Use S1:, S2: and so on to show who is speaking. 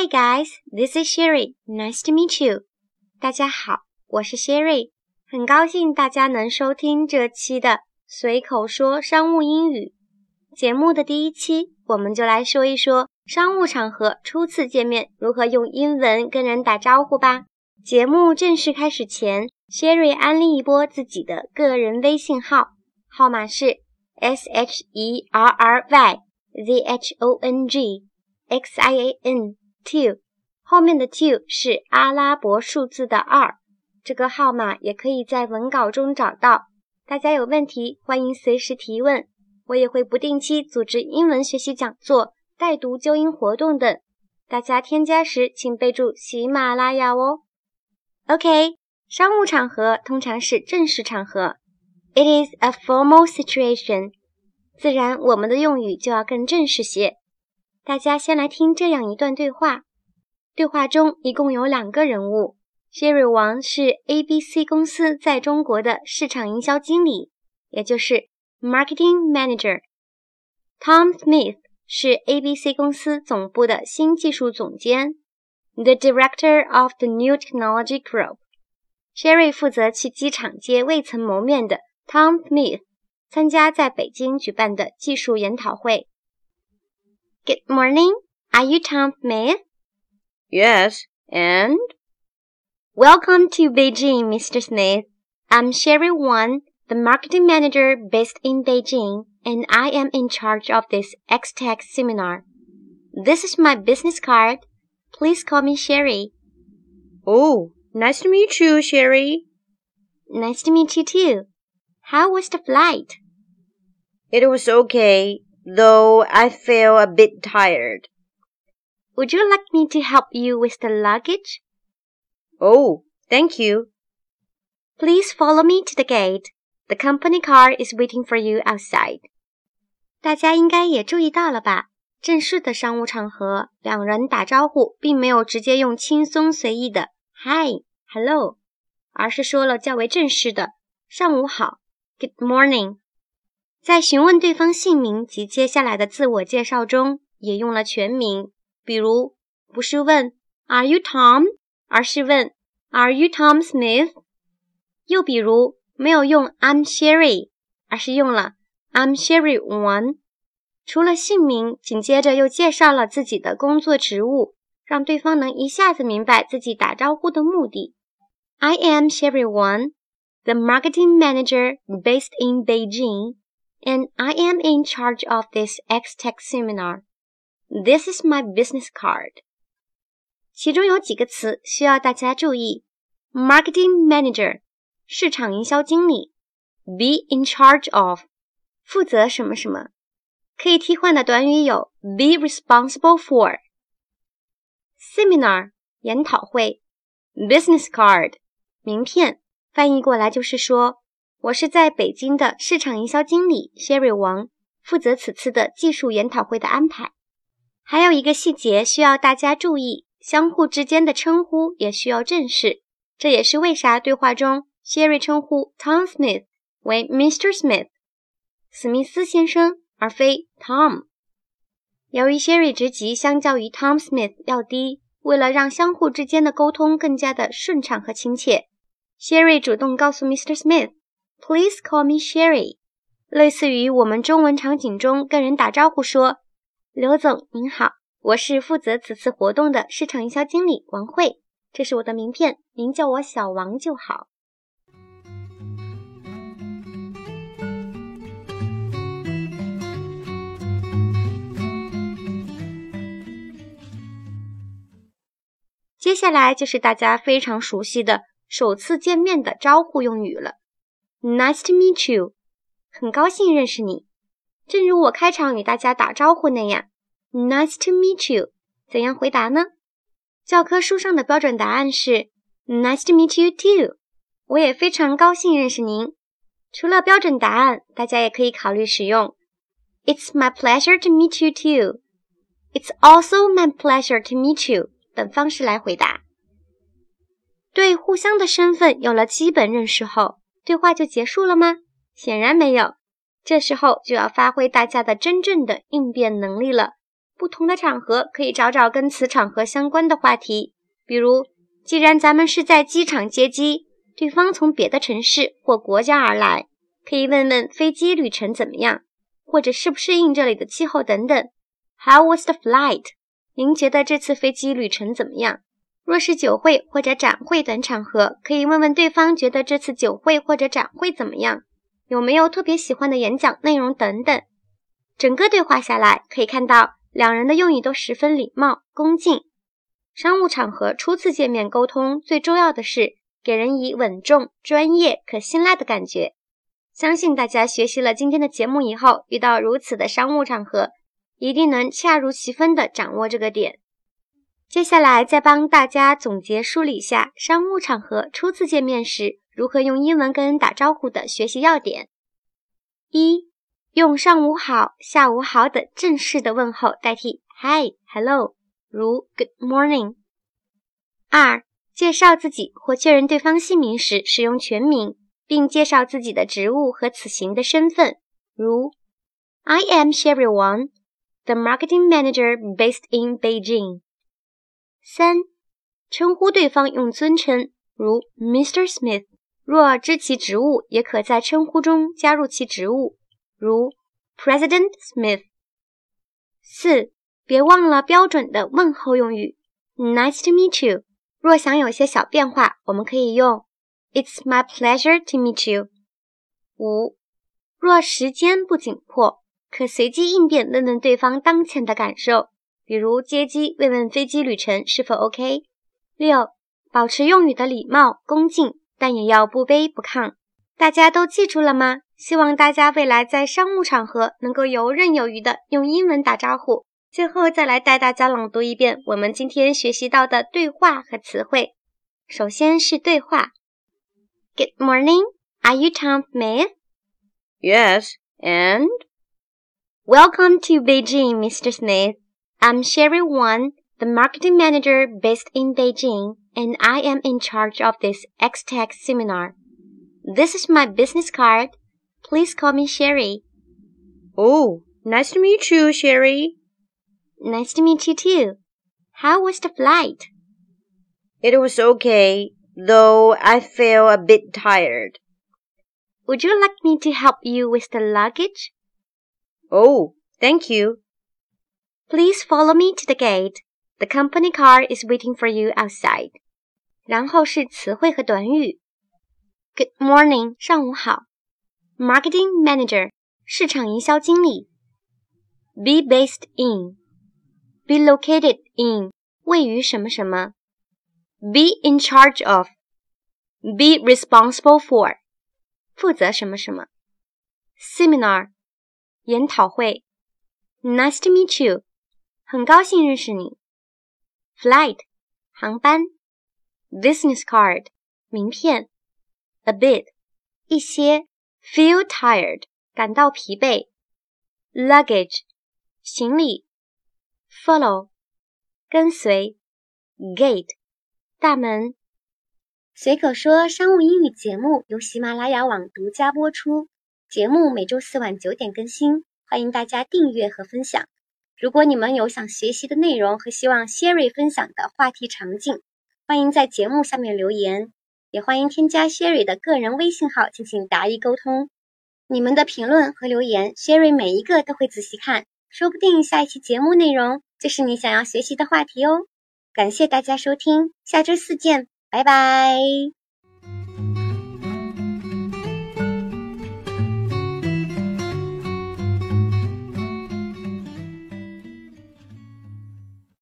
S1: Hi guys, this is Sherry. Nice to meet you. 大家好，我是 Sherry，很高兴大家能收听这期的随口说商务英语节目的第一期，我们就来说一说商务场合初次见面如何用英文跟人打招呼吧。节目正式开始前，Sherry 安利一波自己的个人微信号，号码是 S H E R R Y Z H O N G X I A N two，后面的 two 是阿拉伯数字的二。这个号码也可以在文稿中找到。大家有问题欢迎随时提问，我也会不定期组织英文学习讲座、带读纠音活动等。大家添加时请备注喜马拉雅哦。OK，商务场合通常是正式场合，It is a formal situation。自然，我们的用语就要更正式些。大家先来听这样一段对话，对话中一共有两个人物。Sherry 王是 ABC 公司在中国的市场营销经理，也就是 Marketing Manager。Tom Smith 是 ABC 公司总部的新技术总监，The Director of the New Technology Group。Sherry 负责去机场接未曾谋面的 Tom Smith，参加在北京举办的技术研讨会。Good morning. Are you Tom Smith?
S2: Yes, and
S1: Welcome to Beijing, Mr. Smith. I'm Sherry Wan, the marketing manager based in Beijing, and I am in charge of this X-Tech seminar. This is my business card. Please call me Sherry.
S2: oh, nice to meet you, Sherry.
S1: Nice to meet you too. How was the flight?
S2: It was okay, though I feel a bit tired.
S1: Would you like me to help you with the luggage?
S2: Oh, thank you.
S1: Please follow me to the gate. The company car is waiting for you outside. 大家应该也注意到了吧？正式的商务场合，两人打招呼并没有直接用轻松随意的 “Hi, Hello”，而是说了较为正式的“上午好 ”“Good morning”。 在询问对方姓名及接下来的自我介绍中，也用了全名，比如不是问 “Are you Tom”，而是问 “Are you Tom Smith”。又比如没有用 “I'm Sherry”，而是用了 “I'm Sherry One”。除了姓名，紧接着又介绍了自己的工作职务，让对方能一下子明白自己打招呼的目的。I am Sherry Wan, the marketing manager based in Beijing, and I am in charge of this X-Tech seminar. This is my business card. 其中有几个词需要大家注意：marketing manager 市场营销经理，be in charge of 负责什么什么。可以替换的短语有 be responsible for。seminar 研讨会，business card 名片，翻译过来就是说， 我是在北京的市场营销经理 Sherry 王，负责此次的技术研讨会的安排。还有一个细节需要大家注意，相互之间的称呼也需要正式，这也是为啥对话中 Sherry 称呼 Tom Smith 为 Mr. Smith，史密斯先生。而非 Tom。由于 Sherry 职级相较于 Tom Smith 要低，为了让相互之间的沟通更加的顺畅和亲切，Sherry 主动告诉 Mr. Smith Please call me Sherry。”类似于我们中文场景中跟人打招呼说：“刘总您好，我是负责此次活动的市场营销经理王慧，这是我的名片，您叫我小王就好。”接下来就是大家非常熟悉的首次见面的招呼用语了。Nice to meet you，很高兴认识你。正如我开场与大家打招呼那样，Nice to meet you，怎样回答呢？教科书上的标准答案是 Nice to meet you too，我也非常高兴认识您。除了标准答案，大家也可以考虑使用 It's my pleasure to meet you too。It's also my pleasure to meet you。等方式来回答。对互相的身份有了基本认识后，对话就结束了吗？显然没有。这时候就要发挥大家的真正的应变能力了。不同的场合可以找找跟此场合相关的话题，比如，既然咱们是在机场接机，对方从别的城市或国家而来，可以问问飞机旅程怎么样，或者适不适应这里的气候等等。How was the flight？您觉得这次飞机旅程怎么样？若是酒会或者展会等场合，可以问问对方觉得这次酒会或者展会怎么样，有没有特别喜欢的演讲内容等等。整个对话下来，可以看到两人的用语都十分礼貌恭敬。商务场合初次见面沟通，最重要的是给人以稳重、专业、可信赖的感觉。相信大家学习了今天的节目以后，遇到如此的商务场合，一定能恰如其分地掌握这个点。接下来再帮大家总结梳理一下商务场合初次见面时如何用英文跟人打招呼的学习要点：一、用上午好、下午好等正式的问候代替 Hi、Hello，如 Good morning。二、介绍自己或确认对方姓名时使用全名，并介绍自己的职务和此行的身份，如 I am Sherry Wang, the marketing manager based in Beijing。三、称呼对方用尊称，如 Mr. Smith。若知其职务，也可在称呼中加入其职务，如 President Smith。四、别忘了标准的问候用语，Nice to meet you。若想有些小变化，我们可以用 It's my pleasure to meet you。五、若时间不紧迫，可随机应变，问问对方当前的感受。比如接机，慰问飞机旅程是否 OK。六，保持用语的礼貌恭敬，但也要不卑不亢。大家都记住了吗？希望大家未来在商务场合能够游刃有余的用英文打招呼。最后再来带大家朗读一遍我们今天学习到的对话和词汇。首先是对话。Good morning. Are you Tom Smith?
S2: Yes, and
S1: welcome to Beijing, Mr. Smith. I'm Sherry Wan, the marketing manager based in Beijing, and I am in charge of this X-Tech seminar. This is my business card. Please call me Sherry.
S2: Oh, nice to meet you, Sherry.
S1: Nice to meet you too. How was the flight?
S2: It was okay, though I feel a bit tired.
S1: Would you like me to help you with the luggage?
S2: Oh, thank you.
S1: Please follow me to the gate. The company car is waiting for you outside. 然后是词汇和短语。Good morning，上午好。Marketing manager，市场营销经理。Be based in，be located in，位于什么什么。Be in charge of，be responsible for，负责什么什么。Seminar，研讨会。Nice to meet you。 很高兴认识你。Flight，航班。Business card，名片。A bit，一些。Feel tired，感到疲惫。Luggage，行李。Follow，跟随。Gate，大门。随口说商务英语节目由喜马拉雅网独家播出，节目每周四晚九点更新，欢迎大家订阅和分享。如果你们有想学习的内容和希望 Sherry 分享的话题场景，欢迎在节目下面留言，也欢迎添加 Sherry 的个人微信号进行答疑沟通。你们的评论和留言，Sherry 每一个都会仔细看，说不定下一期节目内容就是你想要学习的话题哦。感谢大家收听，下周四见，拜拜。